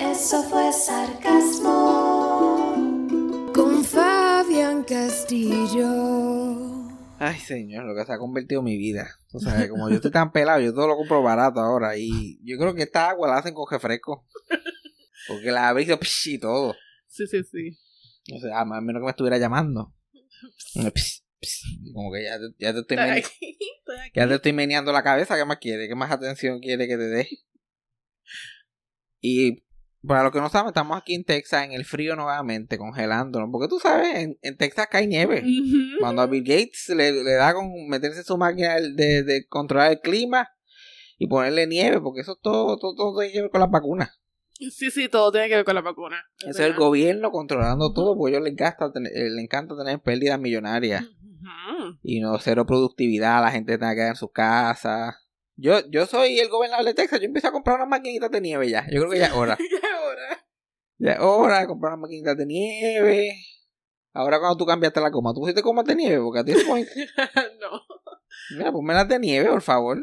Eso fue sarcasmo con Fabián Castillo. Ay, señor, lo que se ha convertido en mi vida. Tú sabes, como yo estoy tan pelado, yo todo lo compro barato ahora. Y yo creo que esta agua la hacen con refresco. Porque la abrí y todo. Sí, sí, sí. O sea, a menos que me estuviera llamando. Psh, psh, Como que ya, te- ya te estoy, Estoy mene- aquí, estoy aquí. ya te estoy meneando la cabeza. ¿Qué más quiere? ¿Qué más atención quiere que te dé? Y para los que no saben, estamos aquí en Texas, en el frío nuevamente, congelándonos. Porque tú sabes, en, en Texas cae nieve. Cuando a Bill Gates le, le da con meterse en su máquina de, de controlar el clima y ponerle nieve, porque eso todo, todo, todo tiene que ver con las vacunas. Sí, sí, todo tiene que ver con la vacuna. Eso es el gobierno controlando todo, porque a ellos les, encanta tener- eh, les encanta tener pérdidas millonarias y no cero productividad, la gente tenga que en sus casas. Yo, yo soy el gobernador de Texas, yo empiezo a comprar unas maquinitas de nieve ya. Yo creo que ya es hora. ¿Y ahora? Comprar unas maquinitas de nieve. Ahora cuando tú cambiaste la goma, ¿tú pusiste gomas de nieve? Porque a ti no. Mira, ponme las de nieve, por favor.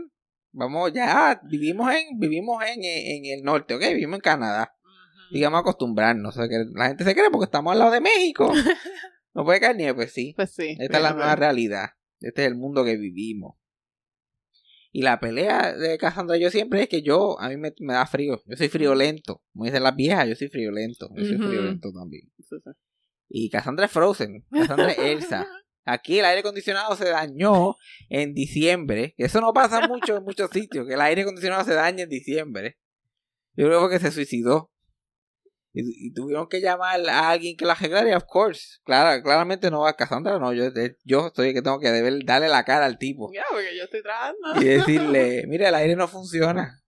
Vamos, ya, vivimos en, vivimos en, en el norte, ¿ok? Vivimos en Canadá. Digamos acostumbrarnos. O sea, que la gente se cree porque estamos al lado de México. No puede caer nieve, pues sí. Pues sí. Esta es la nueva realidad. Este es el mundo que vivimos. Y la pelea de Cassandra yo siempre es que yo, a mí me, me da frío. Yo soy friolento. Como dicen las viejas, yo soy friolento. Yo soy Ujú. friolento también. Y Cassandra es Frozen. Cassandra es Elsa. Aquí el aire acondicionado se dañó en diciembre. Eso no pasa mucho en muchos sitios, que el aire acondicionado se daña en diciembre. Yo creo que se suicidó. Y, y tuvieron que llamar a alguien que la arreglara, y of course. Claro, claramente no va a Cassandra, no. Yo, yo el que tengo que deber darle la cara al tipo. Ya, porque yo estoy trabajando. Y decirle, mira, el aire no funciona.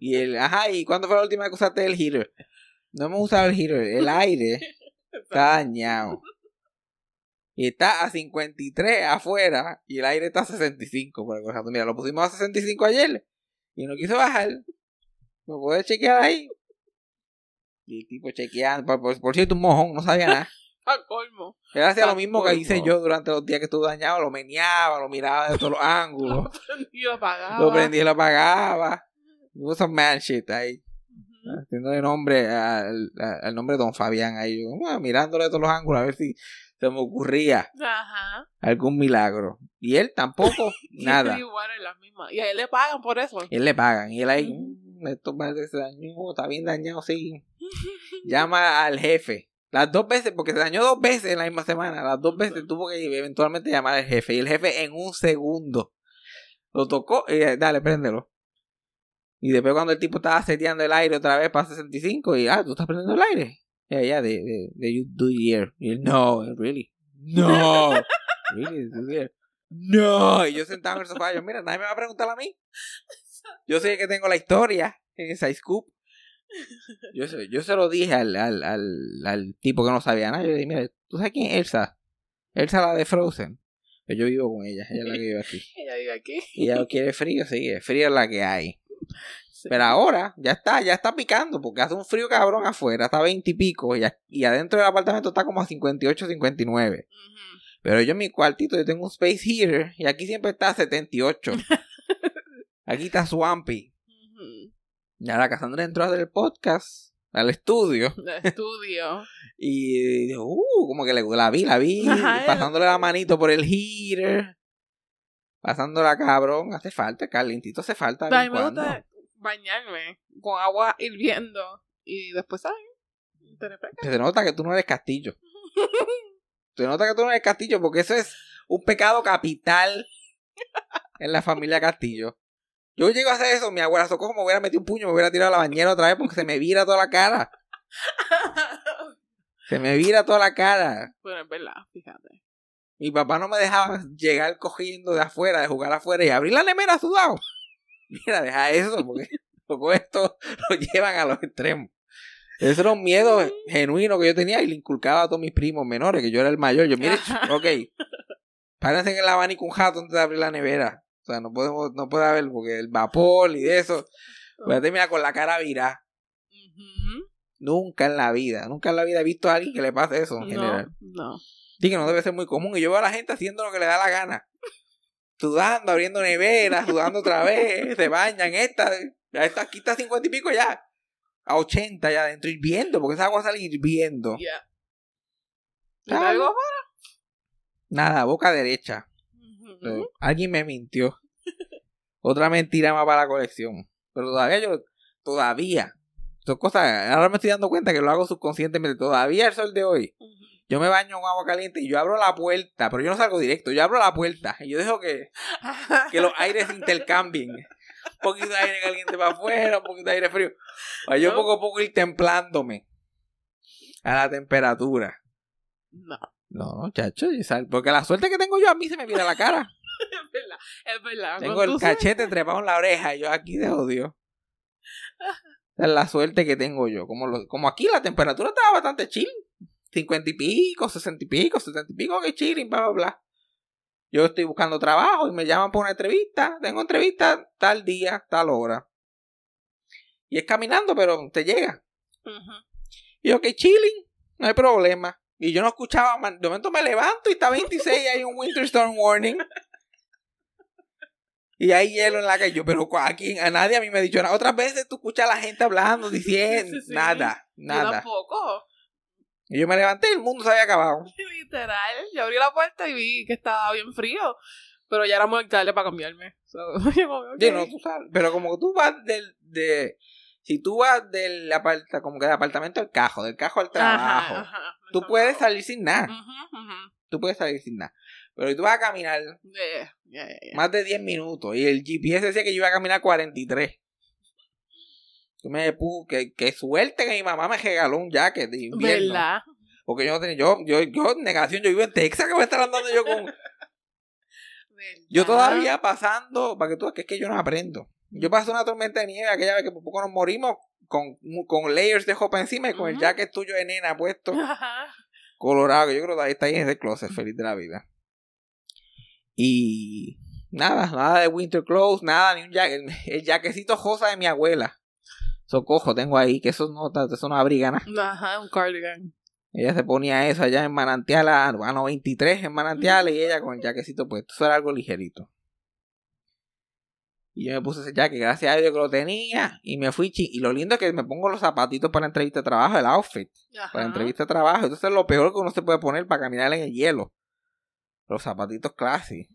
Y el, ajá, ¿y cuándo fue la última vez que usaste el heater? No hemos usado el heater, el aire está dañado. Y está a 53 afuera y el aire está a 65. Por ejemplo. Mira, lo pusimos a 65 ayer y no quiso bajar. ¿Me puedes chequear ahí? Y el tipo chequeando. Por, por- por cierto, un mojón, no sabía nada. A colmo. Él hacía lo mismo que hice yo durante los días que estuve dañado. Lo meneaba, lo miraba de todos los ángulos. Y lo pagaba. Lo prendí y lo apagaba. Hubo some man shit ahí. Ujú. Haciendo de nombre al, al- nombre de Don Fabián ahí. Bueno, mirándole de todos los ángulos a ver si se me ocurría Ajá. algún milagro. Y él tampoco, nada. Igual en las mismas. Y a él le pagan por eso. Él le pagan. Y él ahí, Ujú. "Mm, esto parece que se dañó, está bien dañado, sí. Llama al jefe. Las dos veces, porque se dañó dos veces en la misma semana. Las dos veces tuvo que eventualmente llamar al jefe. Y el jefe en un segundo lo tocó y eh, dale, préndelo. Y después cuando el tipo estaba seteando el aire otra vez para 65 y ah, tú estás prendiendo el aire. Yeah, yeah, de, de, de you do it here. Y él, no, really. No. really, do. No, y yo sentado en el sofá, yo, mira, nadie me va a preguntar a mí. Yo sé que tengo la historia en esa scoop. Yo, se- yo se lo dije al, al, al, al tipo que no sabía nada. Yo le dije, mira, ¿tú sabes quién es Elsa? Elsa la de Frozen. Pues yo vivo con ella, ella es la que vive aquí. Ella vive aquí. Y ella quiere frío, sí, frío es la que hay. Sí. Pero ahora ya está, ya está picando, porque hace un frío cabrón afuera, está a 20 y pico, y, adentro del apartamento está como a 58, 59. Ujú. Pero yo en mi cuartito, yo tengo un space heater, y aquí siempre está a 78. Aquí está Swampy. Ujú. Y ahora Cassandra entró del podcast, al estudio, De estudio. y dijo, uh, como que le, la vi, la vi, Ajá, pasándole la manito por el heater. Pasándola cabrón, hace falta, calientito hace falta. A mí me gusta bañarme con agua hirviendo y después, ¿sabes? Se nota que tú no eres castillo. Se nota que tú no eres castillo porque eso es un pecado capital en la familia Castillo. Yo llego a hacer eso, mi abuela Socorro me hubiera metido un puño, me hubiera tirado a la bañera otra vez porque se me vira toda la cara. Se me vira toda la cara. Bueno, es verdad, fíjate. Mi papá no me dejaba llegar cogiendo de afuera, de jugar afuera y abrir la nemera sudado. Mira, deja eso porque luego esto lo llevan a los extremos. Eso era un miedo genuino que yo tenía y le inculcaba a todos mis primos menores, que yo era el mayor. Yo, mire, ok, párense en el abanico un jato antes de abrir la nevera. O sea, no podemos, no puede haber, porque el vapor y de eso, voy a terminar con la cara virada. Nunca en la vida, nunca en la vida he visto a alguien que le pase eso en general. No. Sí, que no debe ser muy común. Y yo veo a la gente haciendo lo que le da la gana. Sudando, abriendo neveras, sudando otra vez, se bañan. Esta, ya está, aquí está a 50 y pico ya. A 80 ya adentro, hirviendo, porque esa agua sale hirviendo. Ya. ¿Y Tal. luego? Nada, boca derecha. Alguien me mintió. Otra mentira más para la colección. Pero todavía yo, todavía. Son cosas, ahora me estoy dando cuenta que lo hago subconscientemente. Todavía el sol de hoy. Yo me baño con agua caliente y yo abro la puerta, pero yo no salgo directo. Yo abro la puerta y yo dejo que, que los aires se intercambien. Un poquito de aire caliente para afuera, un poquito de aire frío. Para yo No. poco a poco ir templándome a la temperatura. No, No, chacho, porque la suerte que tengo yo a mí se me mira la cara. es verdad, es verdad. Tengo el cachete trepado en la oreja y yo aquí de odio. Esa es la suerte que tengo yo. Como, lo- como aquí la temperatura estaba bastante chill. 50 y pico, 60 y pico, 70 y pico, que chilling, bla, bla, bla. Yo estoy buscando trabajo y me llaman por una entrevista. Tengo entrevista tal día, tal hora. Y es caminando, pero te llega. Y yo, que chilling, no hay problema. Y yo no escuchaba, man- de momento me levanto y está 26 y hay un Winter Storm Warning. Y hay hielo en la calle. Yo, pero aquí a nadie a mí me ha dicho nada. Otras veces tú escuchas a la gente hablando, diciendo, Sí, sí. nada, Yo nada. tampoco. Y yo me levanté y el mundo se había acabado. Literal. Yo abrí la puerta y vi que estaba bien frío. Pero ya era muy tarde para cambiarme. So. Sí, no, tú sabes. Pero como que tú vas del, de, si tú vas del aparta, como que del apartamento al cajo, del cajo al trabajo, Ajá, ajá. tú puedes salir sin nada. Ujú. Tú puedes salir sin nada. Pero si tú vas a caminar Yeah, yeah, yeah, yeah. más de 10 minutos y el GPS decía que yo iba a caminar 43. Tú me pu- que, que suerte que mi mamá me regaló un jacket de invierno. ¿Verdad? Porque yo no tenía, yo, yo, yo, negación, yo vivo en Texas, que voy a estar andando yo con. Yo todavía pasando, para que tú que es que yo no aprendo. Yo pasé una tormenta de nieve aquella vez que por poco nos morimos con, con layers de ropa encima y con el jacket tuyo de nena puesto, colorado, que yo creo que todavía está ahí en ese closet, feliz de la vida. Y nada, nada de winter clothes, nada, ni un jacket, el jaquecito rosa de mi abuela. Socojo tengo ahí, que eso no, eso no abriga nada. Ajá, un cardigan. Ella se ponía eso allá en Manantial, a, a 93 en Manantial, y ella con el jaquecito puesto. Eso era algo ligerito. Y yo me puse ese jacket, gracias a Dios que lo tenía, y me fui chi Y lo lindo es que me pongo los zapatitos para la entrevista de trabajo, el outfit, Ajá. para la entrevista de trabajo. Entonces es lo peor que uno se puede poner para caminar en el hielo. Los zapatitos classy.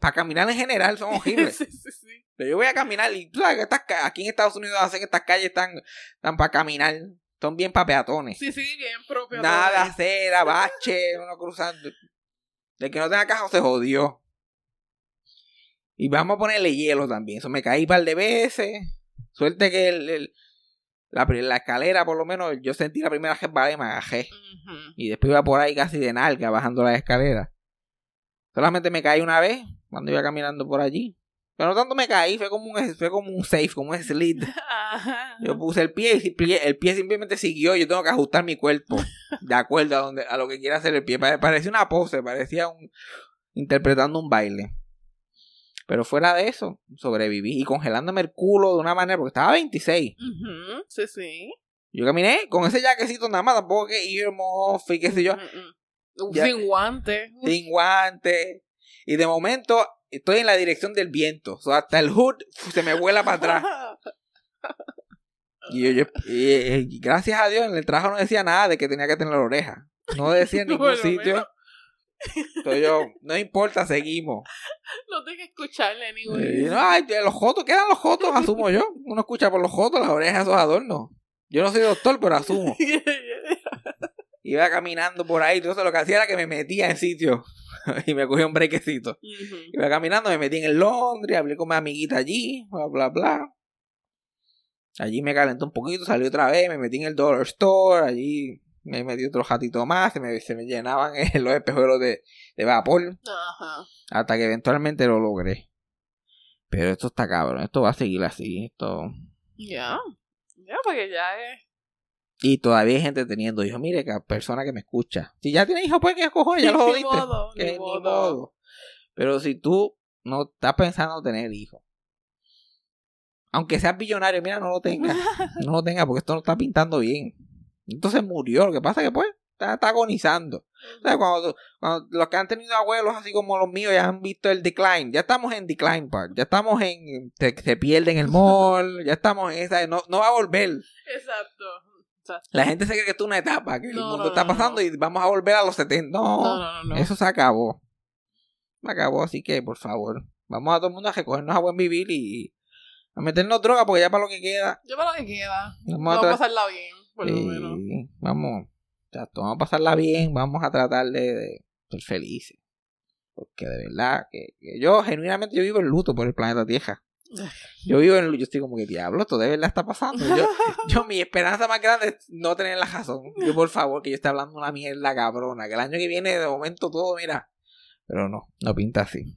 Para caminar en general son horribles. sí, sí, sí. Pero yo voy a caminar y tú sabes que estas aquí en Estados Unidos hacen que estas calles están, están para caminar. Son bien para peatones. Sí, sí, bien propio. Nada, acera, bache, uno cruzando. El que no tenga caja se jodió. Y vamos a ponerle hielo también. Eso me caí un par de veces. Suerte que el, el- la, la escalera, por lo menos, yo sentí la primera vez, vale, me agajé. Y después iba por ahí casi de nalga bajando la escalera. Solamente me caí una vez cuando iba caminando por allí. Pero no tanto me caí, fue como un, fue como un safe, como un slid. Yo puse el pie y el pie, simplemente siguió. Yo tengo que ajustar mi cuerpo de acuerdo a, donde, a lo que quiera hacer el pie. Pare- Parecía una pose, parecía un interpretando un baile. Pero fuera de eso, sobreviví y congelándome el culo de una manera porque estaba a 26. Ujú, Sí, sí. Yo caminé con ese jaquecito nada más, tampoco que earmuff y qué sé yo. Ya- Sin guante. sin guantes. Y de momento estoy en la dirección del viento. O sea, hasta el hood se me vuela para atrás. Y yo, yo- y- y gracias a Dios, en el trabajo no decía nada de que tenía que tener la oreja. No decía en ningún Bueno, sitio. Entonces yo, no importa, seguimos. No tengo que escucharle, anyway. no, ay, los jotos, quedan los jotos, asumo yo. Uno escucha por los jotos, las orejas, esos adornos. Yo no soy doctor, pero asumo. Iba caminando por ahí, entonces lo que hacía era que me metía en sitios y me cogía un brequecito. Iba caminando, me metí en el Londres, hablé con mi amiguita allí, bla, bla, bla. Allí me calentó un poquito, salí otra vez, me metí en el Dollar Store, allí me metí otro ratito más, se me, se me llenaban los espejuelos de, de vapor, Ajá. hasta que eventualmente lo logré. Pero esto está cabrón, esto va a seguir así, esto... Ya. Ya, porque ya es. Y todavía hay gente teniendo hijos, mire, que persona que me escucha. Si ya tienes hijos, pues que cojones, ya Ni jodiste. modo, Que ni ni modo. modo. Pero si tú no estás pensando tener hijos, aunque seas billonario, mira, no lo tengas. No lo tengas porque esto no está pintando bien. Entonces murió. Lo que pasa es que, pues, está, está agonizando. O sea, cuando, cuando los que han tenido abuelos así como los míos ya han visto el decline, ya estamos en decline part, ya estamos en. Se, se pierde en el mall, ya estamos en esa. No, no va a volver. Exacto. Exacto. La gente se cree que esto es una etapa, que el mundo no, está pasando y vamos a volver a los 70. No, No, eso se acabó. Se acabó, así que por favor, vamos a todo el mundo a recogernos a buen vivir y a meternos droga porque ya para lo que queda. Yo para lo que queda. Vamos a pasarla bien, por lo menos. vamos, vamos a pasarla bien, vamos a tratar de, de ser felices. Porque de verdad que, que yo genuinamente yo vivo en luto por el planeta Tierra. Yo vivo en luto, yo estoy como que diablo, esto de verdad está pasando. Yo, yo mi esperanza más grande es no tener la razón. Yo por favor, que yo esté hablando una mierda cabrona, que el año que viene de momento todo, mira. Pero no, no pinta así.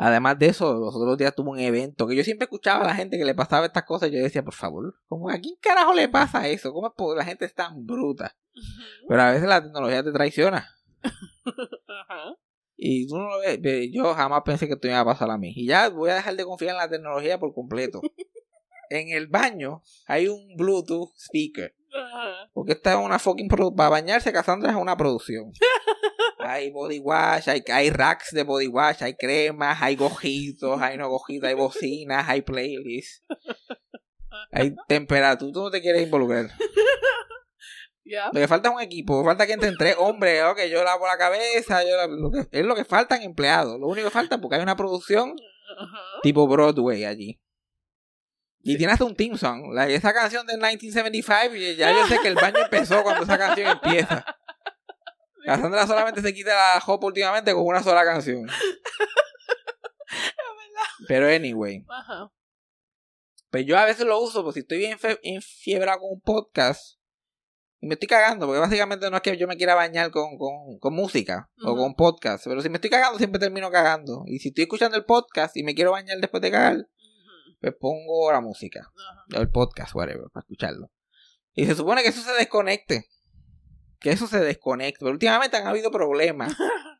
Además de eso, los otros días tuve un evento que yo siempre escuchaba a la gente que le pasaba estas cosas y yo decía, por favor, ¿cómo, ¿a quién carajo le pasa eso? ¿Cómo? La gente es tan bruta. Pero a veces la tecnología te traiciona. Y tú no lo ves. Ve, Yo jamás pensé que esto me iba a pasar a mí. Y ya voy a dejar de confiar en la tecnología por completo. en el baño hay un Bluetooth speaker. Porque esta es una fucking Para bañarse, Cassandra es una producción. hay body wash, hay, hay racks de body wash, hay cremas, hay gojitos, hay no gojitos, hay bocinas, hay playlists. Hay temperatura. Tú no te quieres involucrar. Ya. Lo que falta es un equipo, falta que entren tres hombres, ok, yo lavo la cabeza, yo la- lo que, es lo que faltan empleados, lo único que falta porque hay una producción tipo Broadway allí. Y tiene hasta un team song, la, esa canción del 1975, y ya yo sé que el baño empezó cuando esa canción empieza. Cassandra solamente se quita la hop últimamente con una sola canción. Pero anyway, Ajá. pues yo a veces lo uso, pues si estoy bien fe- enfiebrado con un podcast y me estoy cagando, porque básicamente no es que yo me quiera bañar con, con, con música o con podcast, pero si me estoy cagando siempre termino cagando. Y si estoy escuchando el podcast y me quiero bañar después de cagar, Ujú. pues pongo la música, Ajá. o el podcast, whatever, para escucharlo. Y se supone que eso se desconecte. Que eso se desconecte. Pero últimamente han habido problemas.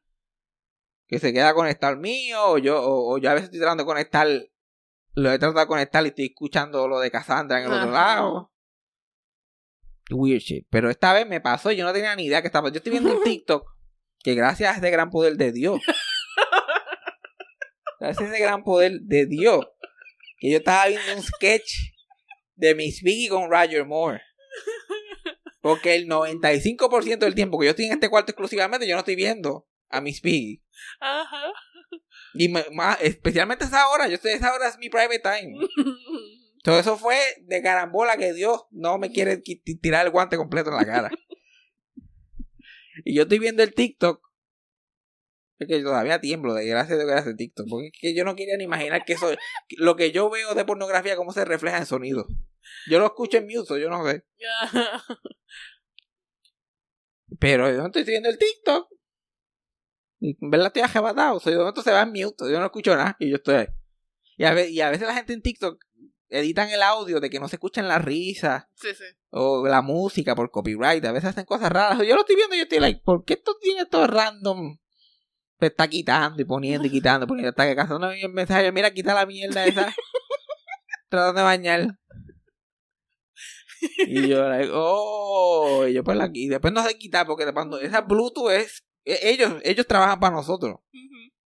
que se queda conectado el mío, o yo, o, o yo a veces estoy tratando de conectar, lo he tratado de conectar y estoy escuchando lo de Cassandra en el otro lado. Weird shit. Pero esta vez me pasó y yo no tenía ni idea que estaba. Yo estoy viendo un TikTok que gracias a este gran poder de Dios. gracias a ese gran poder de Dios. Que yo estaba viendo un sketch de Miss Piggy con Roger Moore. Porque el 95% del tiempo que yo estoy en este cuarto exclusivamente, yo no estoy viendo a Miss Piggy. Ajá. Y más, especialmente esa hora, yo estoy, esa hora es mi private time. Todo eso fue de carambola que Dios no me quiere qui- ti- tirar el guante completo en la cara. y yo estoy viendo el TikTok. Es que todavía tiemblo de gracias de gracias a TikTok. Porque es que yo no quería ni imaginar que eso. Lo que yo veo de pornografía, cómo se refleja en sonido. Yo lo escucho en mute, so yo no sé. Pero yo no estoy viendo el TikTok. Y en verdad estoy ajebatado. Soy de momento se va en mute. Yo no escucho nada. Y yo estoy ahí. Y a, ve- y a veces la gente en TikTok editan el audio de que no se escuchan las risas Sí, sí. o la música por copyright. A veces hacen cosas raras. Yo lo estoy viendo y yo estoy like, ¿por qué esto tiene todo random? Se está quitando y poniendo y quitando, poniendo. Está que cazando un mensaje. Mira, quita la mierda esa. Tratando de bañar. Y yo, like, oh, y yo pues la y después no sé quitar porque cuando esa Bluetooth es, e- ellos, ellos trabajan para nosotros,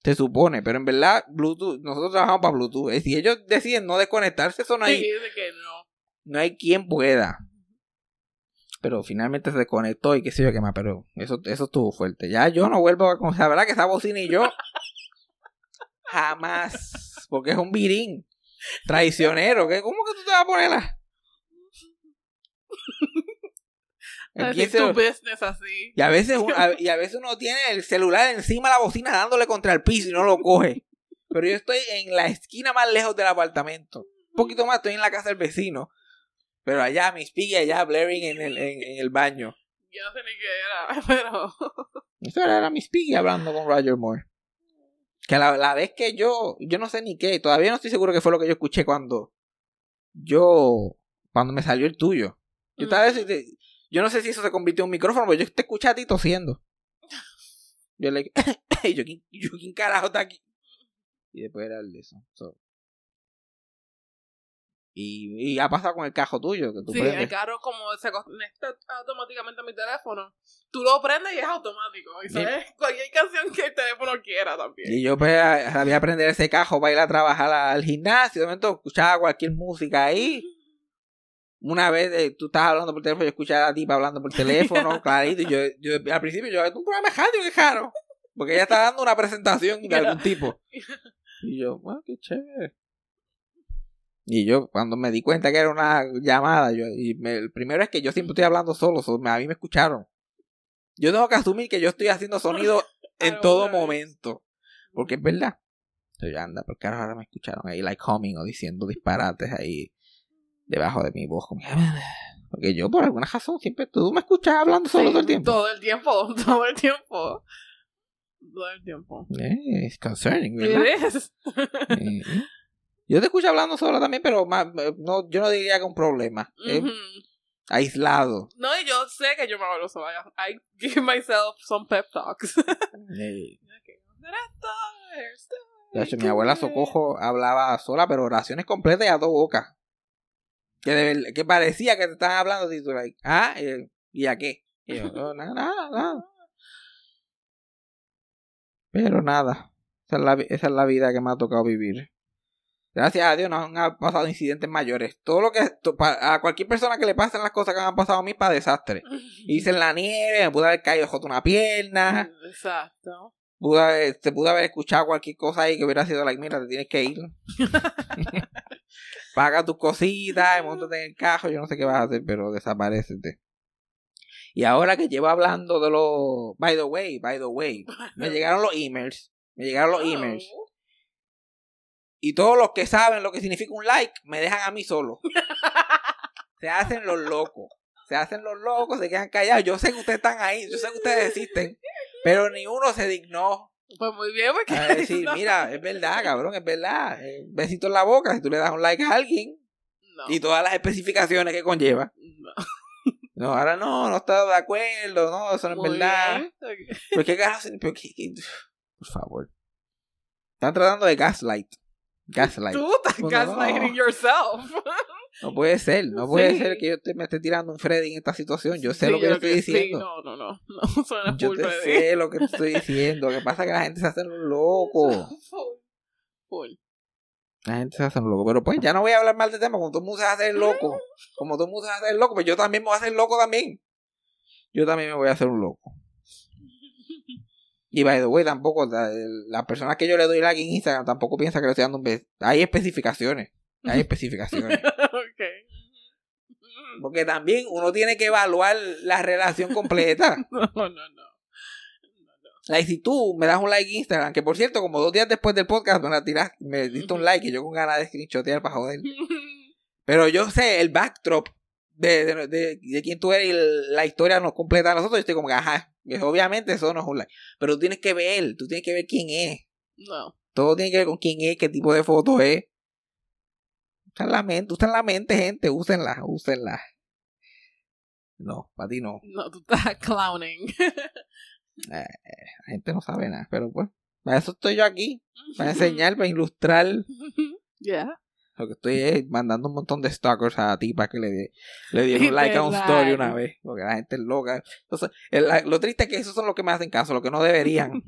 se supone, pero en verdad Bluetooth, nosotros trabajamos para Bluetooth. Si ellos deciden no desconectarse, hay, Sí, de que no. no hay quien pueda. Pero finalmente se desconectó y qué sé yo qué más, pero eso, eso estuvo fuerte. Ya yo no vuelvo a con la verdad que esa bocina y yo jamás, porque es un virín traicionero, ¿qué? ¿cómo que tú te vas a ponerla? Así Empieza- tu business así. y a veces y a veces uno tiene el celular encima de la bocina dándole contra el piso y no lo coge. Pero yo estoy en la esquina más lejos del apartamento. Un poquito más estoy en la casa del vecino. Pero allá mis piggy allá blaring en el, en, en el baño. Yo no sé ni qué era, pero. Eso era Miss Piggy hablando con Roger Moore. Que la, la vez que yo, yo no sé ni qué, todavía no estoy seguro que fue lo que yo escuché cuando yo, cuando me salió el tuyo. Yo, no sé si eso se convirtió en un micrófono, pero yo te escuché a ti tosiendo. Yo le y yo, ¿quién, yo, ¿quién carajo está aquí? Y después era el de eso. so. Y, y ha pasado con el cajo tuyo, que tú Sí, prendes. el carro como se conecta automáticamente a mi teléfono. Tú lo prendes y es automático. Y Sí. sabes cualquier canción que el teléfono quiera también. Y yo pues sabía aprender ese cajo para ir a trabajar al gimnasio. De momento escuchaba cualquier música ahí. Una vez eh, tú estabas hablando por teléfono, yo escuchaba a la tipa hablando por teléfono, clarito. Y yo, yo al principio yo, es un programa de radio, caro. Porque ella estaba dando una presentación de algún tipo. Y yo, bueno, qué chévere. Y yo, cuando me di cuenta que era una llamada, yo, y me- el primero es que yo siempre estoy hablando solo, so, a mí me escucharon. Yo tengo que asumir que yo estoy haciendo sonido en todo momento. Porque es verdad. Entonces, anda, porque ahora me escucharon ahí, like humming o diciendo disparates ahí debajo de mi voz. como, Porque yo, por alguna razón, siempre tú me escuchas hablando solo Sí, todo el tiempo. Todo el tiempo, todo el tiempo. Todo el tiempo. Eh, es concerning, ¿verdad? It is. Eh, Yo te escucho hablando solo también, pero más, eh, no, yo no diría que un problema. Aislado. No, y yo sé que yo me hablo sola. I give myself some pep talks. Eh, de hecho, mi abuela Socojo hablaba sola, pero oraciones completas y a dos bocas. Que, de que parecía que te estaban hablando y tú, like, ah, eh, ¿y a qué? Y yo, "Oh, nada, nada, nada. Pero nada. Esa es, la, esa es la vida que me ha tocado vivir. Gracias a Dios no han pasado incidentes mayores. Todo lo que to- pa- a cualquier persona que le pasen las cosas que me han pasado a mí para desastre. Hice en la nieve, me pude haber caído joto una pierna, Exacto. pude haber- se pudo haber escuchado cualquier cosa ahí que hubiera sido like, mira, te tienes que ir. Paga tus cositas, montate en el cajo, yo no sé qué vas a hacer, pero desaparecete. Y ahora que llevo hablando de los... By the way, by the way, me llegaron los emails. Me llegaron los emails. Y todos los que saben lo que significa un like, me dejan a mí solo. Se hacen los locos. Se hacen los locos, se quedan callados. Yo sé que ustedes están ahí, yo sé que ustedes existen. Pero ni uno se dignó Pues muy bien, porque. a decir, no, mira, es verdad, cabrón, es verdad. Eh, besito en la boca si tú le das un like a alguien no, y todas las especificaciones que conlleva. no. No, ahora no, no está de acuerdo, no, eso no es Muy verdad. ¿Pero qué carajo? pero qué- qué- Por favor. Están tratando de gaslight. Gaslight. Tú estás Bueno, gaslighting yourself. No puede ser, no puede Sí. ser que yo te- me esté tirando un Freddy en esta situación. Yo sé Sí, lo que yo estoy sí, diciendo. no, no, no. No, suena yo te Freddy. sé lo que estoy diciendo. Lo que pasa es que la gente se hace loco. Full. La gente se hace loco. Pero pues ya no voy a hablar mal de tema. Como todo el mundo se hace loco. Como todo el mundo se hace loco, pues yo también me voy a hacer loco también. Yo también me voy a hacer un loco. Y by the way, tampoco, la- las personas que yo le doy like en Instagram tampoco piensa que le estoy dando un beso. Hay especificaciones. Hay especificaciones. Porque también uno tiene que evaluar la relación completa. No, no, no. Like, si tú me das un like en Instagram, que por cierto, como dos días después del podcast me la tiras, me diste un like y yo con ganas de screenshotear para joder. Pero yo sé el backdrop de, de, de, de quién tú eres y la historia nos completa a nosotros, yo estoy como que, ajá, obviamente eso no es un like. Pero tú tienes que ver, tú tienes que ver quién es. No. Todo tiene que ver con quién es, qué tipo de foto es. Usa la mente, usa la mente, gente, úsenla, úsenla. No, para ti no. No, tú estás clowning. La gente no sabe nada, pero pues, para eso estoy yo aquí, para enseñar, para ilustrar. Yeah. Lo que estoy es mandando un montón de stalkers a ti para que le, le dieron like a un story una vez. Porque la gente es loca. Entonces, el- lo triste es que esos son los que me hacen caso, los que no deberían.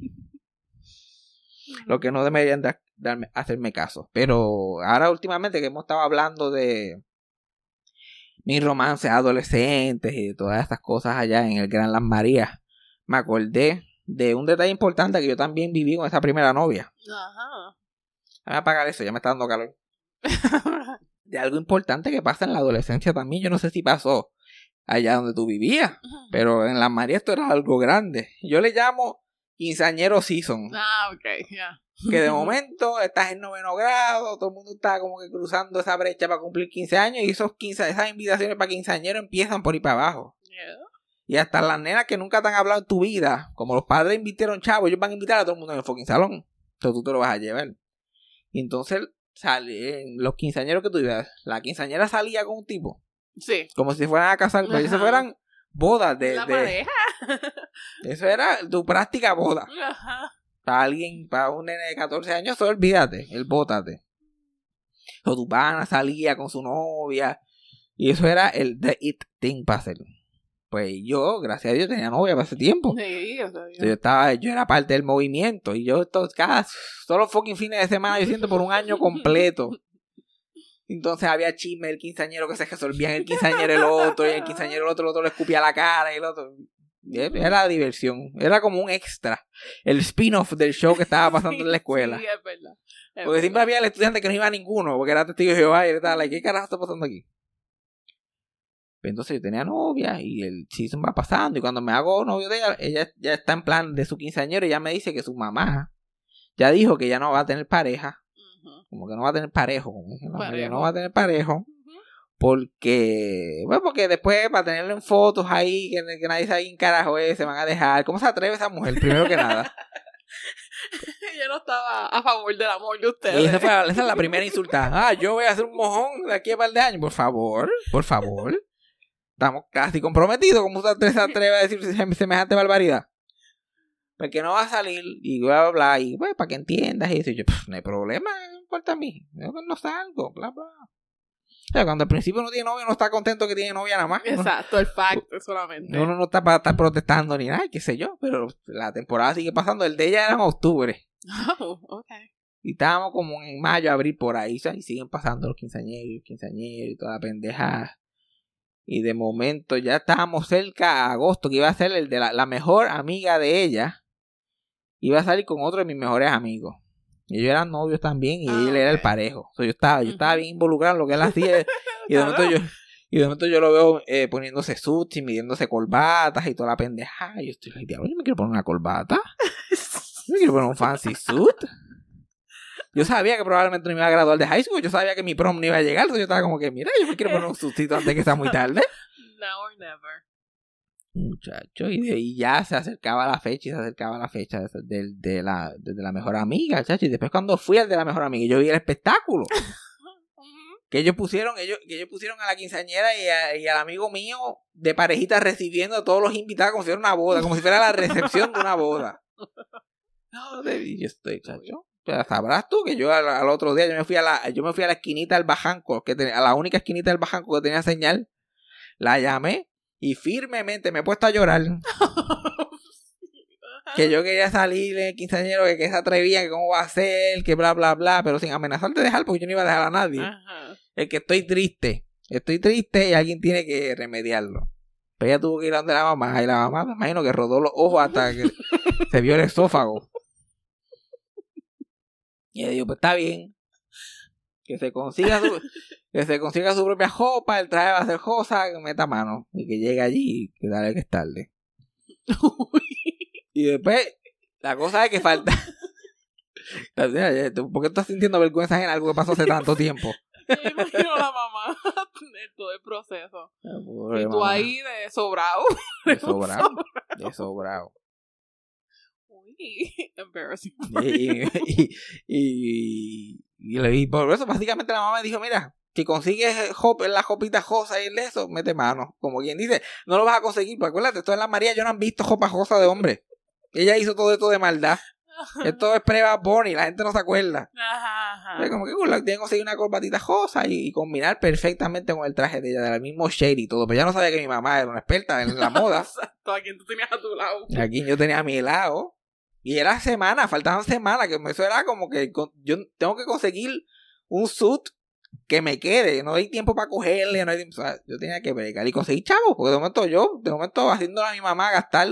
los que no deberían da- darme, hacerme caso. Pero ahora últimamente que hemos estado hablando de mis romances adolescentes y de todas estas cosas allá en el Gran Las Marías, me acordé de un detalle importante que yo también viví con esa primera novia. Ajá. Voy a apagar eso, ya me está dando calor. de algo importante que pasa en la adolescencia también. Yo no sé si pasó allá donde tú vivías, pero en Las Marías esto era algo grande. Yo le llamo quinceañero season. Ah, ok, ya. Que de momento estás en noveno grado, todo el mundo está como que cruzando esa brecha para cumplir 15 años y esos 15, esas invitaciones para quinceañeros empiezan por ir para abajo. Yeah. Y hasta las nenas que nunca te han hablado en tu vida, como los padres invitaron chavos, ellos van a invitar a todo el mundo en el fucking salón. Entonces tú te lo vas a llevar. Y entonces salen los quinceañeros que tú ibas. La quinceañera salía con un tipo, Sí. como si fueran a casar, pero si fueran bodas de, la de- pareja. Eso era tu práctica boda. Ajá. Para alguien, para un nene de 14 años, solo olvídate, el bótate. O tu pana salía con su novia. Y eso era el the it thing para hacer. Pues yo, gracias a Dios, tenía novia para ese tiempo. Sí, yo estaba, yo era parte del movimiento. Y yo estos, cada, todos los fucking fines de semana, yo siento por un año completo. Entonces había chisme del quinceañero que se resolvían el quinceañero el otro, y el quinceañero el otro, el otro le escupía la cara, y el otro. Y Era diversión, era como un extra. El spin-off del show que estaba pasando en la escuela. Sí, es verdad. Es Porque siempre había el estudiante que no iba a ninguno, porque era testigo de Jehová y estaba like, ¿qué carajo está pasando aquí? Pero Entonces yo tenía novia y el season va pasando y cuando me hago novio de ella, ella ya está en plan de su quinceañero y ya me dice que su mamá ya dijo que ya no va a tener pareja, como que no va a tener parejo, como dije, no, Parejo. ella no va a tener parejo. Porque, bueno, porque después para tenerlo en fotos ahí, que, que nadie sabe quién carajo es, se van a dejar. ¿Cómo se atreve esa mujer? Primero que nada. Yo no estaba a favor del amor de Y ustedes. esa, fue, la- esa es la primera insulta. Ah, yo voy a hacer un mojón de aquí a par de años. Por favor, por favor. Estamos casi comprometidos. ¿Cómo usted se atreve a decir sem- semejante barbaridad? Porque no va a salir y bla, bla, bla. Y pues, para que entiendas y eso. Y yo, "Pff, no hay problema, no importa a mí. Yo no salgo, bla, bla. O sea, cuando al principio uno tiene novio, no está contento que tiene novia nada más. Exacto, el facto solamente. Uno no está para estar protestando ni nada, qué sé yo. Pero la temporada sigue pasando. El de ella era en octubre. Oh, ok. Y estábamos como en mayo, abril, por ahí, ¿sabes? y siguen pasando los quinceañeros, quinceañeros y toda la pendeja. Y de momento ya estábamos cerca a agosto, que iba a ser el de la, la mejor amiga de ella. Iba a salir con otro de mis mejores amigos. Y ellos eran novios también y Ah, él era el ok. parejo. O sea, yo estaba, yo estaba bien involucrado en lo que él hacía. y de momento yo, y de momento yo lo veo eh, poniéndose y midiéndose corbatas y toda la pendeja. Y yo estoy like, diablo, yo me quiero poner una corbata. Yo me quiero poner un fancy suit. Yo sabía que probablemente no me iba a graduar de high school. Yo sabía que mi prom no iba a llegar. Entonces yo estaba como que, mira, yo me quiero poner un suitcito antes de que sea muy tarde. Now or never. Muchacho, y, de- y ya se acercaba la fecha y se acercaba la fecha de, de- la, de la mejor amiga, chacho. Y después cuando fui al de la mejor amiga, yo vi el espectáculo. Que ellos pusieron, ellos, que ellos pusieron a la quinceañera y, a- y al amigo mío de parejita recibiendo a todos los invitados como si fuera una boda, como si fuera la recepción de una boda. No, yo estoy, chacho. Pero sabrás tú que yo al, al otro día yo me fui a la, yo me fui a la esquinita del Bajanco, que a la única esquinita del Bajanco que tenía señal. La llamé y firmemente me he puesto a llorar. Que yo quería salir en el quinceañero, que, que se atrevía, que cómo va a ser, que bla, bla, bla, pero sin amenazar de dejar, porque yo no iba a dejar a nadie. Ajá. Es que estoy triste. Estoy triste y alguien tiene que remediarlo. Pero ella tuvo que ir a donde la mamá y la mamá me imagino que rodó los ojos hasta que se vio el esófago. Y ella dijo, pues está bien. Que se consiga su, que se consiga su propia jopa, el traje va a ser josa, que meta mano. Y que llegue allí y que dale que es tarde. Y después, la cosa es que falta. ¿Por qué estás sintiendo vergüenza en algo que pasó hace tanto tiempo? Me imagino la mamá en todo el proceso. Pobre y tú mamá. ahí de sobrado. De sobrado. De sobrado. Uy, embarrassing. Y, y, y, y, le- y por eso básicamente la mamá me dijo, mira, si consigues hop, la jopita josa y el eso, mete mano. Como quien dice, no lo vas a conseguir, porque acuérdate, esto en la María yo no han visto jopa josa de hombre. Ella hizo todo esto de maldad. Esto es prueba Bonnie, la gente no se acuerda. Ajá, ajá. Como que cool, tiene que conseguir una corbatita josa y, y combinar perfectamente con el traje de ella, del mismo shade y todo. Pero ya no sabía que mi mamá era una experta en la moda. Exacto, a quien tú tenías a tu lado. Y Aquí yo tenía a mi lado. Y era semana, faltaban semanas, que eso era como que yo tengo que conseguir un suit que me quede. No hay tiempo para cogerle, no hay tiempo- o sea, yo tenía que bregar y conseguir chavos, porque de momento yo, de momento haciéndole a mi mamá gastar,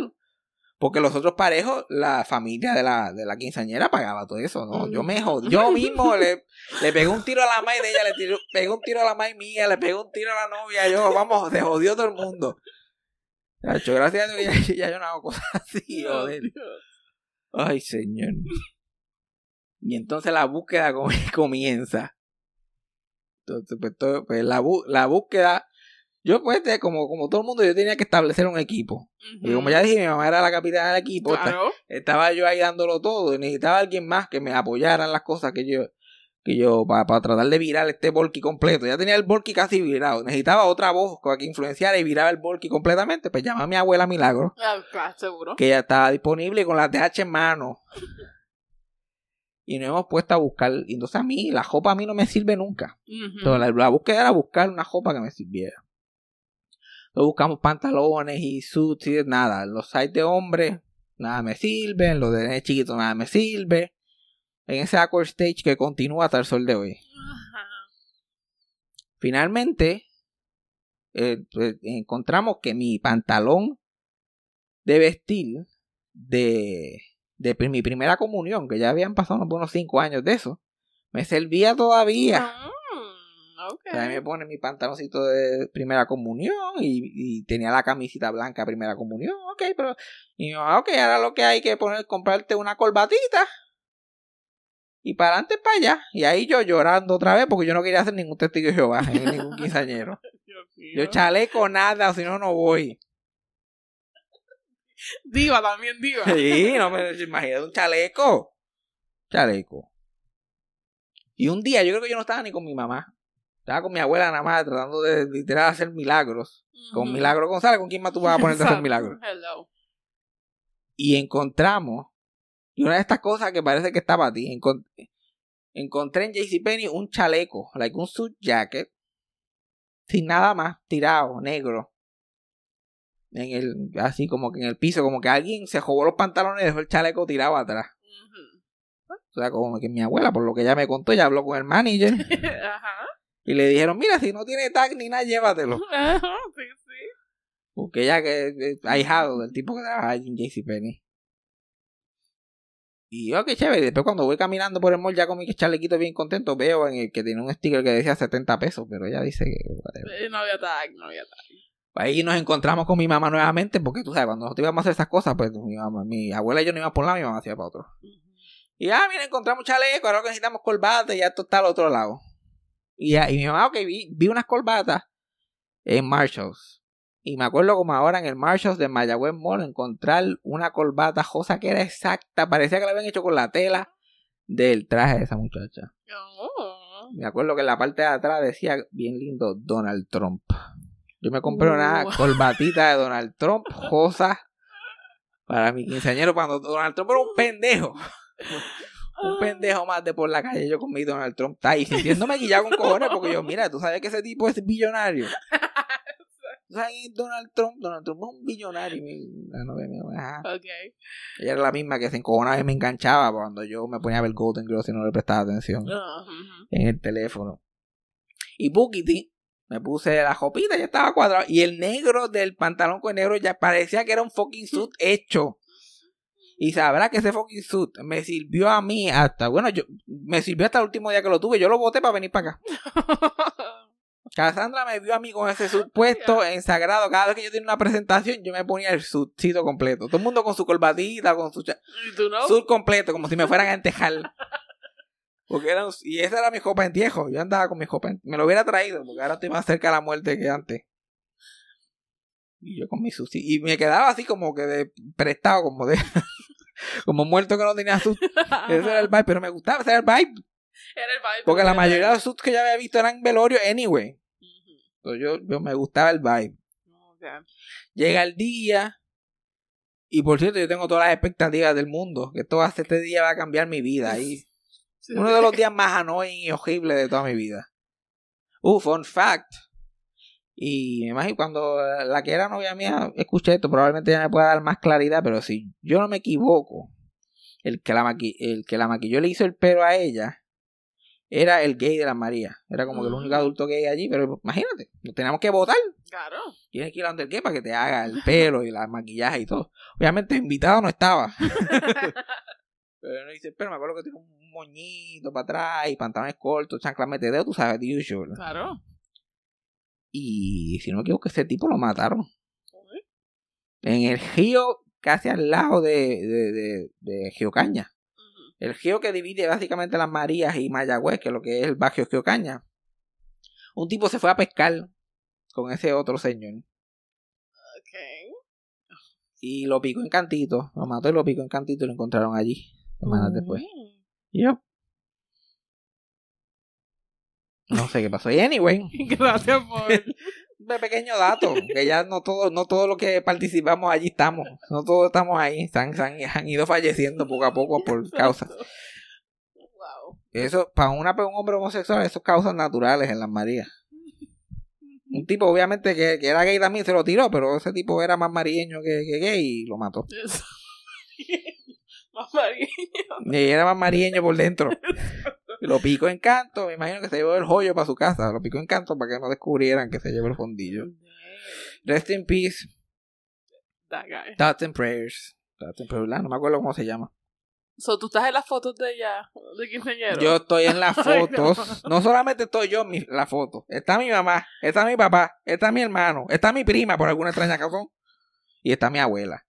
porque los otros parejos, la familia de la, de la quinceañera pagaba todo eso, ¿no? Yo me jod- yo mismo le, le pegué un tiro a la madre de ella, le tiré- pegué un tiro a la madre mía, le pegué un tiro a la novia, yo, vamos, se jodió todo el mundo. Chacho, gracias a Dios ya, ya yo no hago cosas así, joder. Ay, señor. Y entonces la búsqueda com- comienza. Entonces, pues, todo- pues, la, la búsqueda. Yo, pues, de- como, como todo el mundo, yo tenía que establecer un equipo. Y como ya dije, mi mamá era la capitana del equipo. Claro. Estaba yo ahí dándolo todo. Y necesitaba alguien más que me apoyara en las cosas que yo. Que yo, para tratar de virar este volky completo. Ya tenía el volky casi virado. Necesitaba otra voz que influenciara y viraba el volky completamente. Pues llamé a mi abuela Milagro Ah, claro, seguro. que ya estaba disponible con la TH en mano. Y nos hemos puesto a buscar. Y entonces a mí, la jopa a mí no me sirve nunca. Ujú. Entonces, la, la búsqueda era buscar una jopa que me sirviera. Entonces buscamos pantalones y suits y nada. Los sites de hombres, nada me sirven. Los de chiquito, nada me sirve. En ese awkward stage que continúa hasta el sol de hoy. Ajá. Finalmente, eh, pues, encontramos que mi pantalón de vestir de, de mi primera comunión, que ya habían pasado unos buenos cinco años de eso, me servía todavía. Mm, ok. O sea, ahí me pone mi pantaloncito de primera comunión y, y tenía la camisita blanca primera comunión, ok, pero y mamá, ok, ahora lo que hay que poner, comprarte una corbatita y para adelante para allá. Y ahí yo llorando otra vez porque yo no quería hacer ningún testigo de Jehová, en ningún quinceañero. Yo chaleco nada, si no, no voy. Diva también, diva. Sí, no me imagino un chaleco. Chaleco. Y un día, yo creo que yo no estaba ni con mi mamá. Estaba con mi abuela nada más, tratando de literal hacer milagros. Con. Milagro González, ¿con quién más tú vas a ponerte a hacer milagros? Hello. Y encontramos, y una de estas cosas que parece que está para ti, encon- encontré en JCPenney un chaleco, like un suit jacket, sin nada más, tirado, negro. En el, así como que en el piso, como que alguien se jugó los pantalones y dejó el chaleco tirado atrás. O sea, como que mi abuela, por lo que ella me contó, ella habló con el manager Ajá. y le dijeron, mira, si no tiene tag ni nada, llévatelo. Ajá, sí, sí. Porque ella que es ahijado del tipo que trabaja en JCPenney. Y yo, qué chévere. Después cuando voy caminando por el mall ya con mi chalequito bien contento, veo en el que tiene un sticker que decía 70 pesos, pero ella dice que... whatever. Eh, No había tag, no había tag. Ahí nos encontramos con mi mamá nuevamente, porque tú sabes, cuando nosotros íbamos a hacer esas cosas, pues mi mamá, mi abuela y yo no íbamos por un lado, mi mamá hacía para otro. Y ah, mira, encontramos chaleco, ahora que necesitamos corbata y ya esto está al otro lado. Y, ya, y mi mamá, ok, vi, vi unas corbatas en Marshalls. Y me acuerdo como ahora en el Marshalls de Mayagüez Mall encontrar una corbata josa que era exacta, parecía que la habían hecho con la tela del traje de esa muchacha. Oh. Me acuerdo que en la parte de atrás decía bien lindo Donald Trump. Yo me compré una Uh. corbatita de Donald Trump josa para mi quinceañero cuando Donald Trump era un pendejo. Un pendejo más de por la calle yo con mi Donald Trump está ahí sintiéndome guillado con cojones porque yo, mira, tú sabes que ese tipo es billonario. ¿Tú sabes quién es Donald Trump? Donald Trump es un billonario. La novia mía, ajá. Ok. Ella era la misma que se encojonaba y me enganchaba cuando yo me ponía a ver Golden Girls y no le prestaba atención Ah, en el teléfono. Y Bookity, me puse la jopita, ya estaba cuadrado. Y el negro del pantalón con negro ya parecía que era un fucking suit hecho. Y sabrá que ese fucking suit me sirvió a mí hasta, bueno, yo me sirvió hasta el último día que lo tuve. Yo lo boté para venir para acá. Cassandra me vio a mí con ese suit puesto en sagrado. Cada vez que yo tenía una presentación, yo me ponía el suitcito completo. Todo el mundo con su corbatita, con su cha- ¿Y tú no? suit completo, como si me fueran a entejar. Porque era un- y esa era mi copa en viejo. Yo andaba con mi copa en... Me lo hubiera traído, porque ahora estoy más cerca de la muerte que antes. Y yo con mi sushi. Y me quedaba así como que de prestado, como de... como muerto que no tenía sushi. Ese era el vibe, pero me gustaba, ese era el vibe. Era el vibe. Porque la mayoría de los suits que yo había visto eran velorio anyway. Yo, yo me gustaba el vibe. Llega el día. Y por cierto, yo tengo todas las expectativas del mundo. Que todo este día va a cambiar mi vida. Y Sí, uno de los días más annoying y horribles de toda mi vida. Uh, fun fact. Y me imagino cuando la que era novia mía escuché esto, probablemente ya me pueda dar más claridad, pero si yo no me equivoco, el que la, maqui- el que la maquilló le hizo el pelo a ella era el gay de la María. Era como que el único Mm. adulto gay allí, pero imagínate, nos teníamos que votar. Claro. Tienes que ir a donde el gay para que te haga el pelo y la maquillaje y todo. Obviamente invitado no estaba. Pero no dice, pero me acuerdo que tiene un moñito para atrás y pantalones cortos, chanclas metedeo, tú sabes, the usual. Claro. Y si no me equivoco, ese tipo lo mataron. En el río casi al lado de, de, de, de Geocaña. El río que divide básicamente las Marías y Mayagüez, que es lo que es el barrio Geocaña. Un tipo se fue a pescar con ese otro señor. Ok. Y lo picó en cantito. Lo mató y lo picó en cantito y lo encontraron allí. Semanas después. Mm. Yep. No sé qué pasó. Y anyway, Gracias por. pequeño dato, que ya no todo, no todo lo que participamos allí estamos, no todos estamos ahí, se han, se han- han ido falleciendo poco a poco por causas. Wow. Eso, para una para un hombre homosexual, eso es causas naturales en las Marías. Un tipo, obviamente, que, que era gay también se lo tiró, pero ese tipo era más marieño que, que gay y lo mató. Más mariño. Y era más marieño por dentro. Lo picó en canto, me imagino que se llevó el joyo para su casa. Lo picó en canto para que no descubrieran que se llevó el fondillo. Rest in peace. That guy. Thoughts and prayers. Thoughts and prayers. No me acuerdo cómo se llama. So, tú estás en las fotos de ella, de quinceañero. Yo estoy en las Ay, no. fotos. no. solamente estoy yo en mi- la foto. Está mi mamá, está mi papá, está mi hermano, está mi prima por alguna extraña razón. Y está mi abuela.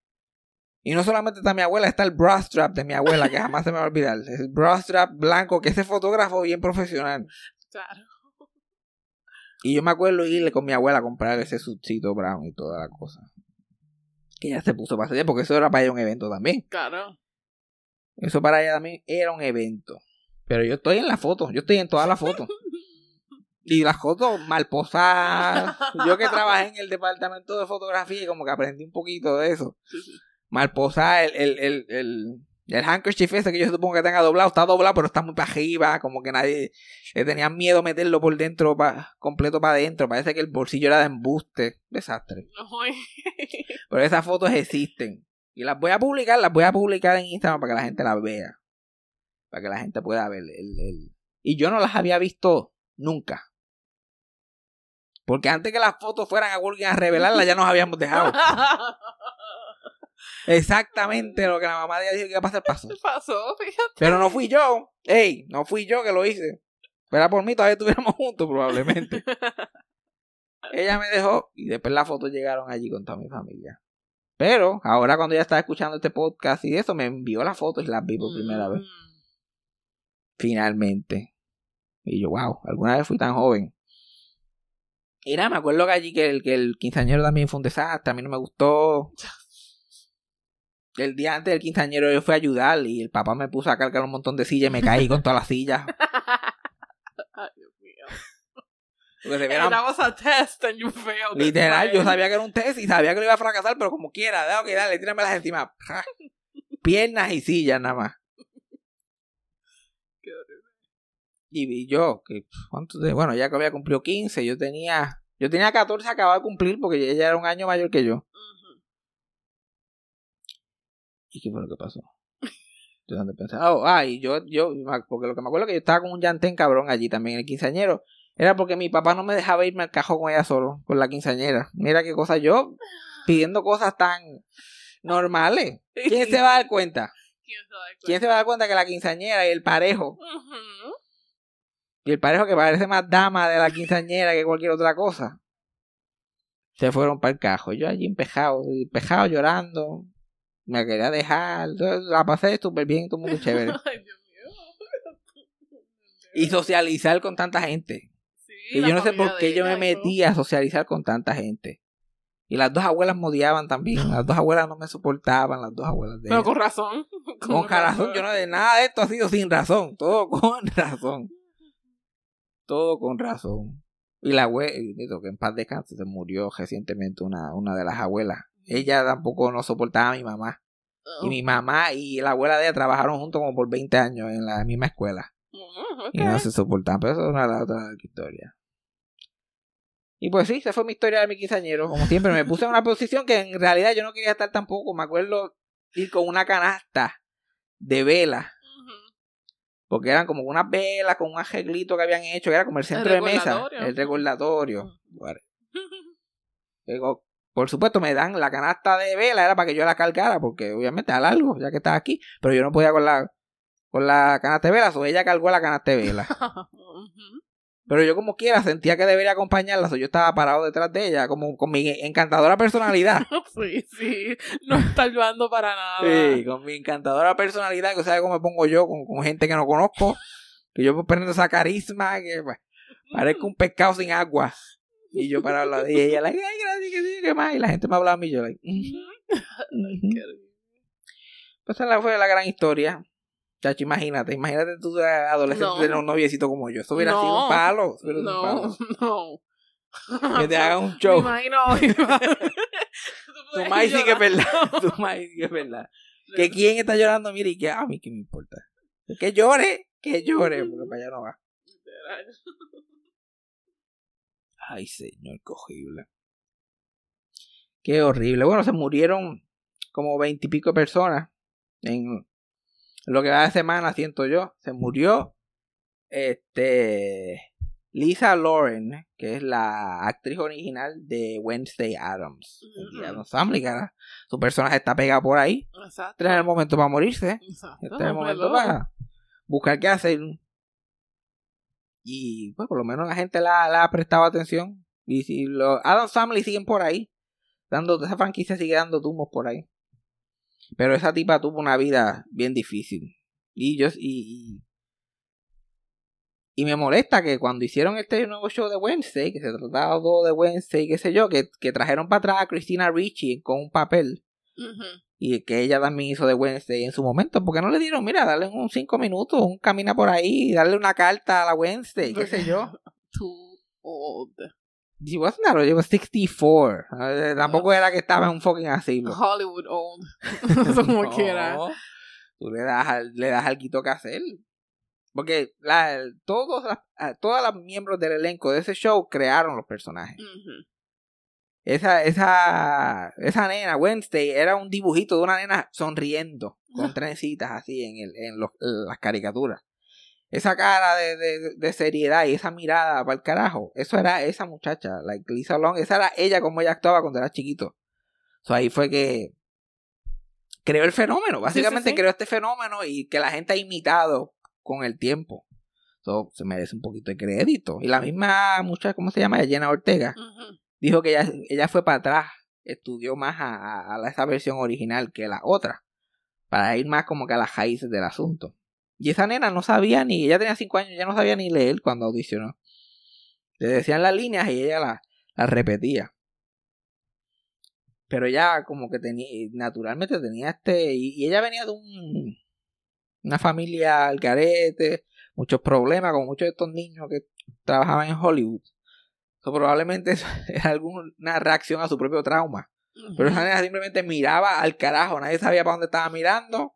Y no solamente está mi abuela, está el bra strap de mi abuela, que jamás se me va a olvidar. El bra strap blanco, que ese fotógrafo bien profesional. Claro. Y yo me acuerdo irle con mi abuela a comprar ese sucito brown y toda la cosa. Que ella se puso para hacer, porque eso era para ella un evento también. Claro. Eso para ella también era un evento. Pero yo estoy en la foto, yo estoy en todas las fotos. Y las fotos mal posadas. Yo que trabajé en el departamento de fotografía y como que aprendí un poquito de eso. Sí, sí. Mal posada, el, el, el, el, el handkerchief ese que yo supongo que tenga doblado, está doblado, pero está muy para arriba, como que nadie le tenía miedo meterlo por dentro, pa- completo para adentro. Parece que el bolsillo era de embuste. Desastre. Pero esas fotos existen. Y las voy a publicar, las voy a publicar en Instagram para que la gente las vea. Para que la gente pueda ver. El, el- Y yo no las había visto nunca. Porque antes que las fotos fueran a Google a revelarlas, ya nos habíamos dejado. Exactamente lo que la mamá de ella dijo que iba a pasar pasó. ¿Qué pasó? Fíjate. Pero no fui yo. Ey, no fui yo que lo hice. Fuera por mí, todavía estuviéramos juntos probablemente. Ella me dejó y después las fotos llegaron allí con toda mi familia. Pero ahora cuando ella estaba escuchando este podcast y eso, me envió las fotos y las vi por primera vez. Mm. Finalmente. Y yo, wow, alguna vez fui tan joven. Y nada, me acuerdo que allí que el, que el quinceañero también fue un desastre, a mí no me gustó. El día antes del quinceañero yo fui a ayudar y el papá me puso a cargar un montón de sillas y me caí con todas las sillas. Ay, Dios mío. Porque se that was a test and you failed. it, Literal, yo sabía que era un test y sabía que lo iba a fracasar, pero como quiera, dale, que dale, tíramelas encima. Piernas y sillas nada más. Qué. Y vi yo, que ¿cuánto de- bueno, ya que había cumplido 15, yo tenía, yo tenía 14, acababa de cumplir porque ella era un año mayor que yo. ¿Y qué fue lo que pasó? Donde pensé, oh, ah, y yo, yo, porque lo que me acuerdo es que yo estaba con un llantén cabrón allí también, el quinceañero. Era porque mi papá no me dejaba irme al cajón con ella solo, con la quinceañera. Mira qué cosa, yo pidiendo cosas tan normales. ¿Quién se va a dar cuenta? ¿Quién se va a dar ¿Quién se va a dar cuenta que la quinceañera y el parejo, y el parejo que parece más dama de la quinceañera que cualquier otra cosa, se fueron para el cajo? Yo allí empejado, empejado llorando, me quería dejar, la pasé súper bien, todo mundo chévere. Ay, Dios mío. Y socializar con tanta gente. Sí, Y yo no sé por qué yo me metí a socializar con tanta gente. Y las dos abuelas me odiaban también. Las dos abuelas no me soportaban, las dos abuelas de Pero ella. con razón. Con razón, yo no de nada de esto ha sido sin razón. Todo con razón. Todo con razón. Y la abuela, que en paz descanse, se murió recientemente una, una de las abuelas. Ella tampoco no soportaba a mi mamá. Oh. Y mi mamá y la abuela de ella trabajaron juntos como por 20 años en la misma escuela. Mm. Y no se soportaban, pero eso es una de las otras historias. Y pues sí, esa fue mi historia de mi quinceañero. Como siempre, me puse en una posición que en realidad yo no quería estar tampoco. Me acuerdo ir con una canasta de velas. Porque eran como unas velas con un arreglito que habían hecho, que era como el centro de mesa. El recordatorio. Bueno, Digo, por supuesto, me dan la canasta de vela, era para que yo la cargara, porque obviamente a largo, ya que estaba aquí. Pero yo no podía con la, con la canasta de vela, o ella cargó la canasta de vela. Pero yo como quiera sentía que debería acompañarla, so yo estaba parado detrás de ella, como con mi encantadora personalidad. Sí, sí. No está ayudando para nada. Sí, con mi encantadora personalidad, que sabe cómo me pongo yo con, con gente que no conozco, que yo prendo esa carisma, que pues, parezco un pescado sin agua. Y yo para hablar de ella, like, ay, gracias, que sí, que más. Y la gente me hablaba a mí, yo, like. Qué. Pues esa fue la gran historia. Chacho, imagínate, imagínate tú adolescente No. tener un noviecito como yo. Eso hubiera No. sido un palo. eso hubiera sido un palo. No, no. Que te hagan un Me show. imagino. Tu maíz sí que es verdad. Tu maíz sí que es verdad. Que quién está llorando, mire, y que a mí que me importa. Que llore, que llore, porque para allá no va. Ay, señor, qué horrible. Qué horrible. Bueno, se murieron como veintipico personas en lo que va de semana, siento yo. Se murió este Lisa Lauren, que es la actriz original de Wednesday Adams. Family, que ahora su personaje está pegado por ahí. Exacto. Este es el momento para morirse. Exacto. Este es el momento para buscar qué hacer. Y pues por lo menos la gente la, ha prestado atención. Y si los Adam Family siguen por ahí, dando, esa franquicia sigue dando tumos por ahí. Pero esa tipa tuvo una vida bien difícil. Y yo, y, y, y me molesta que cuando hicieron este nuevo show de Wednesday, que se trataba todo de Wednesday, qué sé yo, que, que trajeron para atrás a Christina Ricci con un papel. Y que ella también hizo de Wednesday en su momento, porque no le dieron, mira, darle un cinco minutos, un camina por ahí, darle una carta a la Wednesday, qué sé yo. Too old. She wasn't that old, she was 64. Eh, tampoco era que estaba en un fucking asilo. Hollywood old. Como No, quiera. Tú le das, le das algo que hacer. Porque la, todos, las- todas los miembros del elenco de ese show crearon los personajes. Ujú. Esa, esa, esa nena, Wednesday, era un dibujito de una nena sonriendo, con trencitas así en, el, en, los- en las caricaturas. Esa cara de, de, de seriedad y esa mirada para el carajo, eso era esa muchacha, like Lisa Long, esa era ella como ella actuaba cuando era chiquito. So, ahí fue que creó el fenómeno, básicamente sí. creó este fenómeno y que la gente ha imitado con el tiempo. So, se merece un poquito de crédito. Y la misma muchacha, ¿cómo se llama? Jenna Ortega. Dijo que ella, ella fue para atrás, estudió más a, a- esa versión original que la otra, para ir más como que a las raíces del asunto. Y esa nena no sabía ni, ella tenía cinco años, ya no sabía ni leer cuando audicionó. Le decían las líneas y ella las repetía. Pero ella como que tenía, naturalmente tenía este, y, ella venía de un, una familia al garete, muchos problemas con muchos de estos niños que trabajaban en Hollywood. So, probablemente eso era alguna reacción a su propio trauma. Pero esa nena simplemente miraba al carajo, nadie sabía para dónde estaba mirando.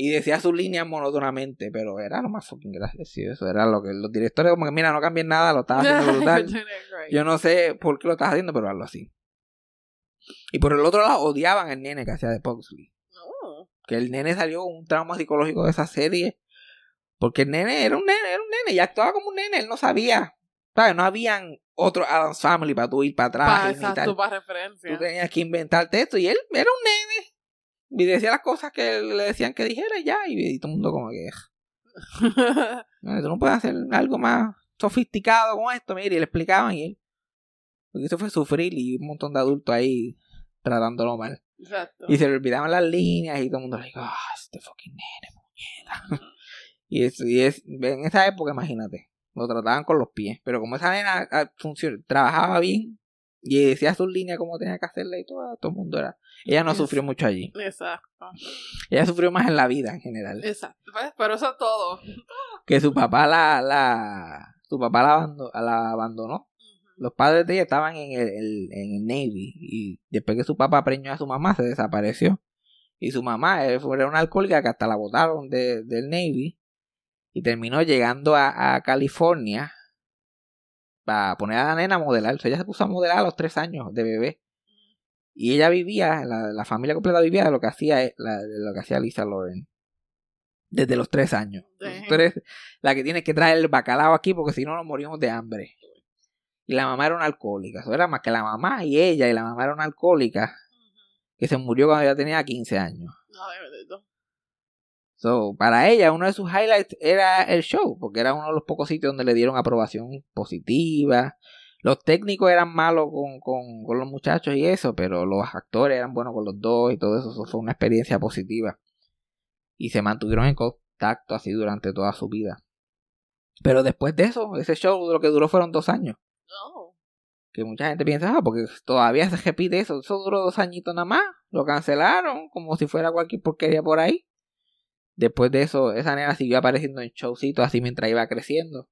Y decía sus líneas monótonamente, pero era lo más fucking gracioso. Eso era lo que los directores, como que mira, no cambien nada, lo estaba haciendo brutal. Yo no sé por qué lo estás haciendo, pero hazlo así. Y por el otro lado, odiaban al nene que hacía de Pugsley. Oh. Que el nene salió con un trauma psicológico de esa serie. Porque el nene era un nene, era un nene, y actuaba como un nene, él no sabía. ¿Sabes? No habían otro Adams Family para tú ir para atrás. Pa, exacto, para referencia. Tú tenías que inventarte esto. Y él era un nene. Y decía las cosas que le decían que dijera y ya. Y, y todo el mundo como que... "No, Tú no puedes hacer algo más sofisticado con esto. Mire, y le explicaban y él... Lo que hizo fue sufrir y un montón de adultos ahí tratándolo mal. exacto. Y se le olvidaban las líneas y todo el mundo le dijo, ah, este fucking nene, puñeta. Y, es, y es, en esa época, imagínate, lo trataban con los pies. Pero como esa nena ah, funcion- trabajaba bien y decía sus líneas como tenía que hacerla y todo, todo el mundo era. Ella no sufrió mucho allí. Exacto. Ella sufrió más en la vida en general. Exacto. Pero eso es todo. Que su papá la, la, su papá la, abando- la abandonó. Los padres de ella estaban en el, el- en el Navy y después que su papá preñó a su mamá se desapareció. Y su mamá eh, fue una alcohólica que hasta la botaron de- del Navy y terminó llegando a, a California para poner a la nena a modelar. O sea, ella se puso a modelar a los tres años de bebé. Y ella vivía, la, la familia completa vivía de lo que hacía eh, la- de lo que hacía Lisa Lauren. Desde los tres años. Tú eres la que tiene que traer el bacalao aquí porque si no nos morimos de hambre. Y la mamá era una alcohólica. Eso era más que la mamá y ella y la mamá era una alcohólica que se murió cuando ella tenía 15 años. So, para ella, uno de sus highlights era el show, porque era uno de los pocos sitios donde le dieron aprobación positiva. Los técnicos eran malos con, con, con los muchachos y eso, pero los actores eran buenos con los dos y todo eso. Eso fue una experiencia positiva. Y se mantuvieron en contacto así durante toda su vida. Pero después de eso, ese show lo que duró fueron dos años. No. Que mucha gente piensa, ah, porque todavía se repite eso. Eso duró dos añitos nada más. Lo cancelaron como si fuera cualquier porquería por ahí. Después de eso, esa nena siguió apareciendo en showcitos así mientras iba creciendo.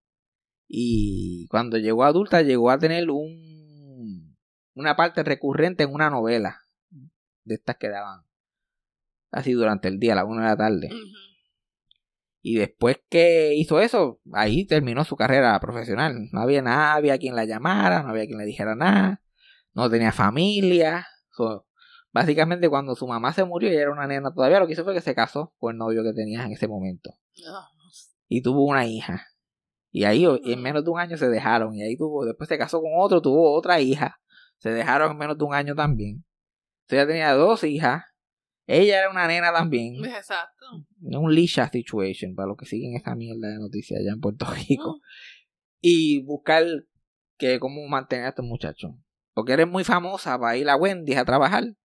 Y cuando llegó adulta, llegó a tener un una parte recurrente en una novela. De estas que daban así durante el día, a la una de la tarde. Y después que hizo eso, ahí terminó su carrera profesional. No había nadie a quien la llamara, no había quien le dijera nada, no tenía familia. So, básicamente cuando su mamá se murió, ella era una nena todavía, lo que hizo fue que se casó con el novio que tenía en ese momento. Y tuvo una hija. Y ahí en menos de un año se dejaron. Y ahí tuvo, después se casó con otro, tuvo otra hija. Se dejaron en menos de un año también. Entonces ella tenía dos hijas. Ella era una nena también Exacto. un Lisha situation para los que siguen esa mierda de noticias allá en Puerto Rico y buscar que cómo mantener a estos muchachos porque eres muy famosa para ir a Wendy's a trabajar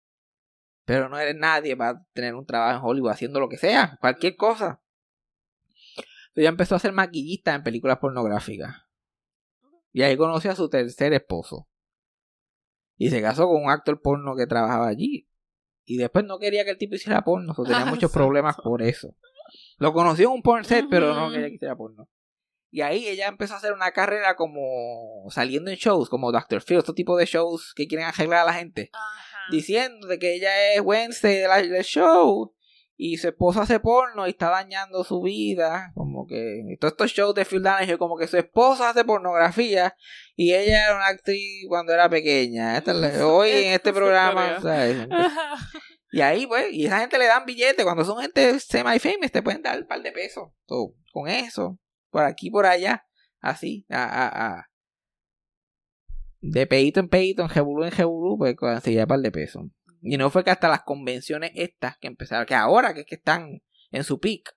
pero no eres nadie para tener un trabajo en Hollywood haciendo lo que sea cualquier cosa ella empezó a ser maquillista en películas pornográficas y ahí conoció a su tercer esposo y se casó con un actor porno que trabajaba allí y después no quería que el tipo hiciera porno, so tenía Ah, muchos problemas por eso. Lo conoció en un porn set, pero no quería que hiciera porno. Y ahí ella empezó a hacer una carrera como saliendo en shows, como Dr. Phil, este tipo de shows que quieren arreglar a la gente. Diciendo de que ella es Wednesday de la- del show y su esposo hace porno y está dañando su vida. Como que todos estos shows de Phil Donahue, como que su esposo hace pornografía y ella era una actriz cuando era pequeña. Esta hoy en este programa. Y ahí, pues, y esa gente le dan billetes. Cuando son gente semi-famous, te pueden dar un par de pesos. So, con eso, por aquí, por allá, así, a, a, a. De pedito en pedito, en jebulú en jebulú, pues conseguía un par de pesos. Y no fue que hasta las convenciones estas que empezaron, que ahora que es que están en su peak,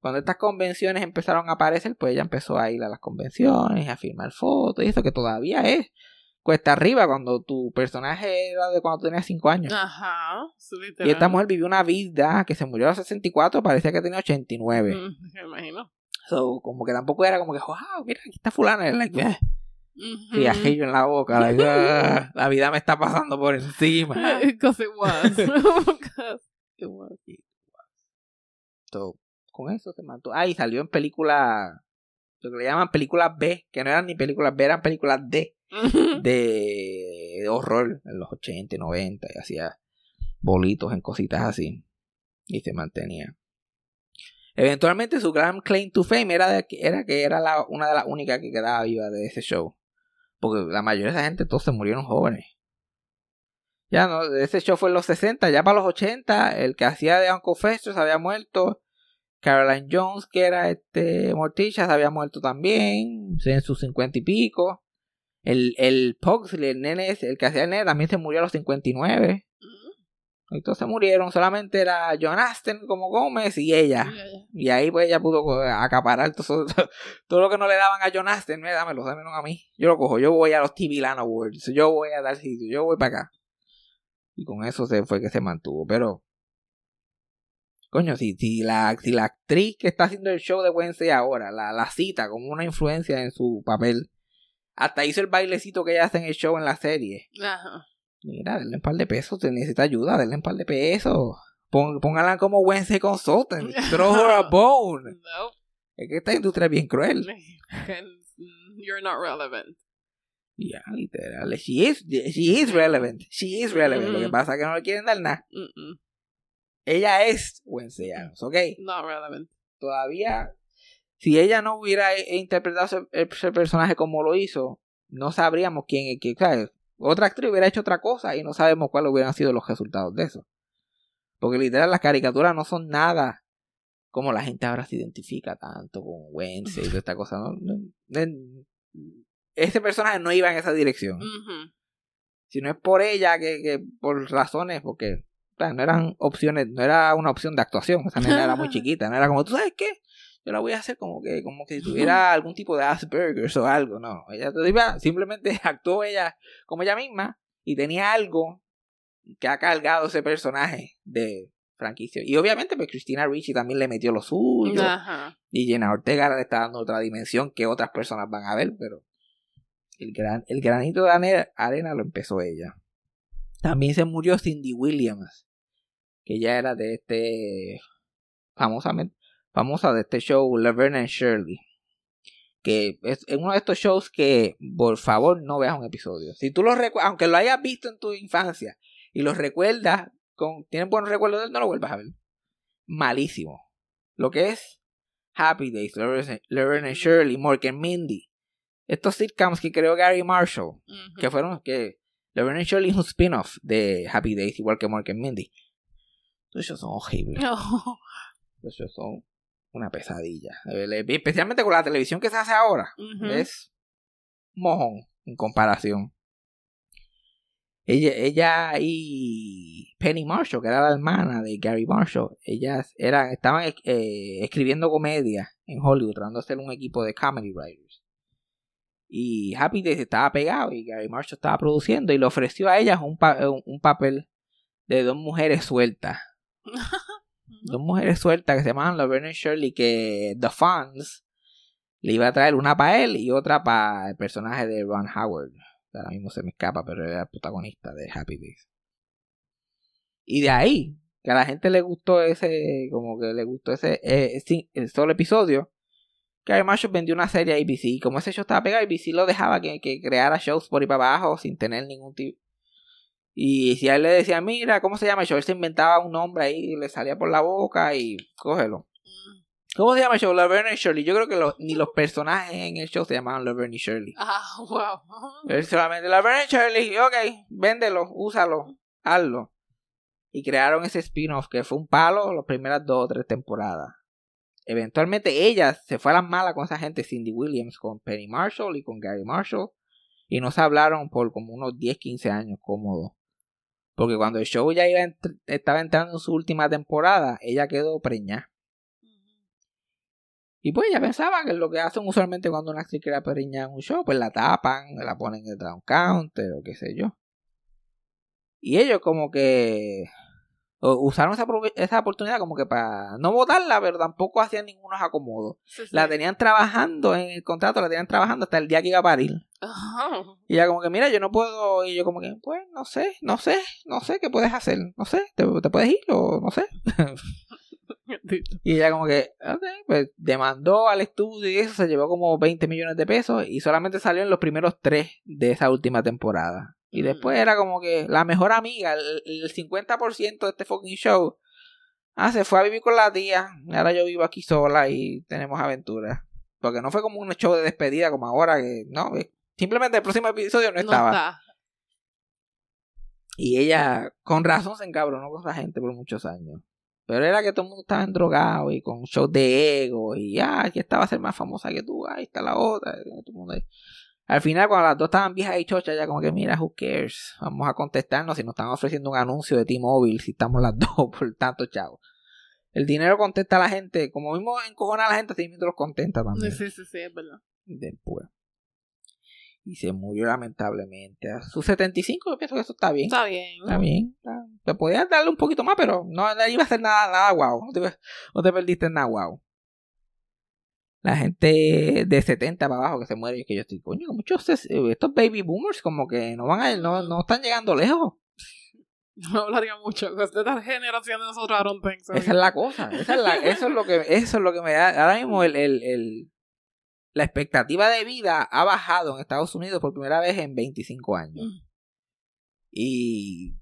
cuando estas convenciones empezaron a aparecer, pues ella empezó a ir a las convenciones, a firmar fotos y eso que todavía es cuesta arriba cuando tu personaje era de cuando tenías 5 años. Ajá. sí, Y literal. esta mujer vivió una vida que se murió a los 64, parecía que tenía 89. Mm, Me imagino. So, como que tampoco era como que, wow, mira, aquí está fulana. Like, eh, Ujú. cigarrillo en la boca. like, ah, la vida me está pasando por encima. Because it was. Because it was. So, con eso se mató. Ah, y salió en películas, lo que le llaman películas B, que no eran ni películas B, eran películas D, de, de horror en los 80 y 90, y hacía bolitos en cositas así. Y se mantenía. Eventualmente su gran claim to fame era, de era que era la, una de las únicas que quedaba viva de ese show. Porque la mayoría de esa gente todos se murieron jóvenes. Ya no, ese show fue en los 60, ya para los 80, el que hacía de Uncle Fester se había muerto. Caroline Jones, que era este Morticia, se había muerto también, en sus 50 y pico. El, el Pugsley, el nene, el que hacía el nene, también se murió a los 59. Todos se murieron, solamente era John Aston como Gómez y ella. Y ahí pues ella pudo acaparar todo, todo, todo lo que no le daban a John Aston, me dámelo, dámelo a mí. Yo lo cojo, yo voy a los TV Land Awards, yo voy a dar sitio, yo voy para acá. Y con eso se fue que se mantuvo, pero Coño, si, si, la, si la actriz que está haciendo el show de Wednesday ahora la, la cita como una influencia en su papel, hasta hizo el bailecito que ella hace en el show en la serie. Ajá. Mira, denle un par de pesos, te necesita ayuda, denle un par de pesos. Pon- póngala como Wednesday Consultant. Throw her a bone. No. Es que esta industria es bien cruel. You're not relevant. Ya, literal. She is, she is relevant. She is relevant. Lo que pasa es que no le quieren dar nada. Ella es Wednesday Addams, ¿ok? Not relevant. Todavía, si ella no hubiera eh, interpretado ese, ese personaje como lo hizo, no sabríamos quién es quién. ¿sabes? Otra actriz hubiera hecho otra cosa y no sabemos cuáles hubieran sido los resultados de eso. Porque literal, las caricaturas no son nada como la gente ahora se identifica tanto con Wednesday y toda esta cosa. ¿no? Ese personaje no iba en esa dirección. Ujú. Si no es por ella, que, que por razones, porque o sea, no eran opciones, no era una opción de actuación. Esa nena era muy chiquita, no era como, ¿tú sabes qué? Yo la voy a hacer como que, como que si tuviera algún tipo de Asperger's o algo. No, ella simplemente actuó ella como ella misma y tenía algo que ha cargado ese personaje de franquicia. Y obviamente, pues Cristina Ricci también le metió lo suyo. Ajá. Y Jenna Ortega le está dando otra dimensión que otras personas van a ver, pero el, gran, el granito de arena lo empezó ella. También se murió Cindy Williams, que ya era de este famosamente famosa de este show Laverne and Shirley. Que es es uno de estos shows que, por favor, no veas un episodio. Si tú lo recuerdas, aunque lo hayas visto en tu infancia y lo recuerdas, con, tienes buenos recuerdos de él, no lo vuelvas a ver. Malísimo. Lo que es Happy Days, Laverne and Shirley, Mork and Mindy. Estos sitcoms que creó Gary Marshall, Ujú. que fueron que Laverne and Shirley es un spin-off de Happy Days, igual que Mork and Mindy. Esos son horribles. No. Esos son una pesadilla. Eh, Especialmente con la televisión que se hace ahora. Ujú. Es mojón en comparación. Ella, ella y Penny Marshall, que era la hermana de Gary Marshall, ellas eran, estaban eh, escribiendo comedia en Hollywood, tratando de hacer un equipo de comedy writers. Y Happy Days estaba pegado y Gary Marshall estaba produciendo y le ofreció a ellas un, pa- un, un papel de dos mujeres sueltas. dos mujeres sueltas que se llamaban Laverne y Shirley que The Fans le iba a traer una para él y otra para el personaje de Ron Howard. Ahora mismo se me escapa, pero era el protagonista de Happy Days. Y de ahí, que a la gente le gustó ese, como que le gustó ese, eh, el solo episodio, Gary Marshall vendió una serie a ABC y como ese show estaba pegado, ABC lo dejaba que, que creara shows por ahí para abajo sin tener ningún tipo. Y si a él le decía, mira, ¿cómo se llama el show? Él se inventaba un nombre ahí, le salía por la boca y cógelo. ¿Cómo se llama el show? Laverne y Shirley. Yo creo que los- ni los personajes en el show se llamaban Laverne y Shirley. Ah, wow. Él solamente, Laverne y Shirley, ok, véndelo, úsalo, hazlo. Y crearon ese spin-off que fue un palo las primeras dos o tres temporadas. Eventualmente ella se fue a las malas con esa gente, Cindy Williams, con Penny Marshall y con Gary Marshall. Y no se hablaron por como unos 10, 15 años cómodos. Porque cuando el show ya iba entr- estaba entrando en su última temporada, ella quedó preñada. Y pues ella pensaba que lo que hacen usualmente cuando una actriz queda preñada en un show, pues la tapan, la ponen detrás de un counter o qué sé yo. Y ellos como que usaron esa, oportunidad como que para no votarla, pero tampoco hacían ningunos acomodos. Sí, sí. La tenían trabajando en el contrato, la tenían trabajando hasta el día que iba a parir. Y ella como que, mira, yo no puedo. Y yo como que, pues, no sé, no sé, no sé qué puedes hacer. No sé, te, te puedes ir o no sé. Y ella como que, ok, pues demandó al estudio y eso se llevó como 20 millones de pesos y solamente salió en los primeros tres de esa última temporada. Y Mm. después era como que la mejor amiga, el, el 50% de este fucking show, ah, se fue a vivir con la tía. y Ahora yo vivo aquí sola y tenemos aventuras. Porque no fue como un show de despedida como ahora que, no, simplemente el próximo episodio no No estaba. está. Y ella, con razón, se encabronó con esa gente por muchos años. Pero era que todo el mundo estaba drogado y con shows de ego. Y ah, que esta va a ser más famosa que tú. Ahí está la otra. todo el mundo ahí. Al final, cuando las dos estaban viejas y chochas, ya como que mira, who cares. Vamos a contestarnos si nos están ofreciendo un anuncio de T-Mobile si estamos las dos por tanto chavo. El dinero contesta a la gente. Como mismo encojona a la gente, así mismo los contenta también Sí, sí, sí, es verdad. después. Y se murió lamentablemente. A sus 75, yo pienso que eso está bien. Está bien. Está bien. está- Te podías darle un poquito más, pero no, no iba a ser nada, nada guau. No te, no te perdiste nada guau. La gente de 70 para abajo que se muere, y que yo estoy, coño, muchos ses- estos baby boomers como que no van a, no, no están llegando lejos. No hablaría mucho. De esta generación de nosotros, so. Esa es la cosa. Esa es la- eso es lo que, eso es lo que me da. Ahora mismo el, el, el- la expectativa de vida ha bajado en Estados Unidos por primera vez en 25 años. Mm. Y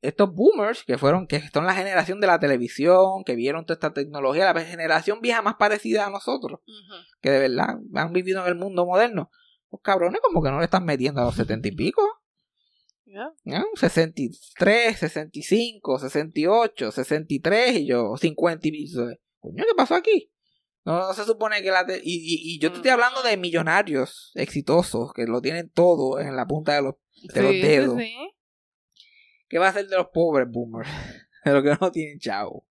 estos boomers, que fueron, que son la generación de la televisión, que vieron toda esta tecnología, la generación vieja más parecida a nosotros, que de verdad han vivido en el mundo moderno. Los cabrones como que no le están metiendo a los setenta y pico. Yeah. ¿no? 63, 65, 68, 63 y yo 50 y pico. Coño, ¿qué pasó aquí? No, no se supone que la... te- y, y- y yo te estoy hablando de millonarios exitosos que lo tienen todo en la punta de los, de Sí, dedos. sí. ¿Qué va a ser de los pobres boomers? De los que no tienen chavo.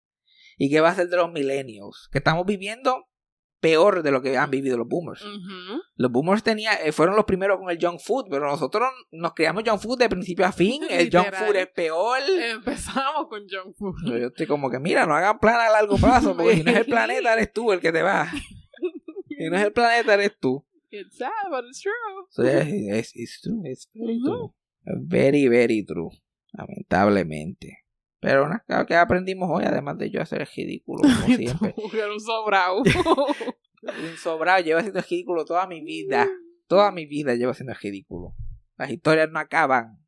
¿Y qué va a ser de los millennials? Que estamos viviendo peor de lo que han vivido los boomers. Los boomers tenía, eh, fueron los primeros con el junk food, pero nosotros nos criamos junk food de principio a fin. El junk Literal. food es peor. Empezamos con junk food. Yo estoy como que, mira, no hagan plan a largo plazo, porque si no es el planeta, eres tú el que te va. Si no es el planeta, eres tú. It's sad, but it's true. So, es- it's true, it's very true. Very, very true. Lamentablemente. Pero nada, que aprendimos hoy, además de yo hacer ridículo, como siempre. Un sobrado. Un sobrado, llevo haciendo ridículo toda mi vida. Toda mi vida llevo haciendo ridículo. Las historias no acaban.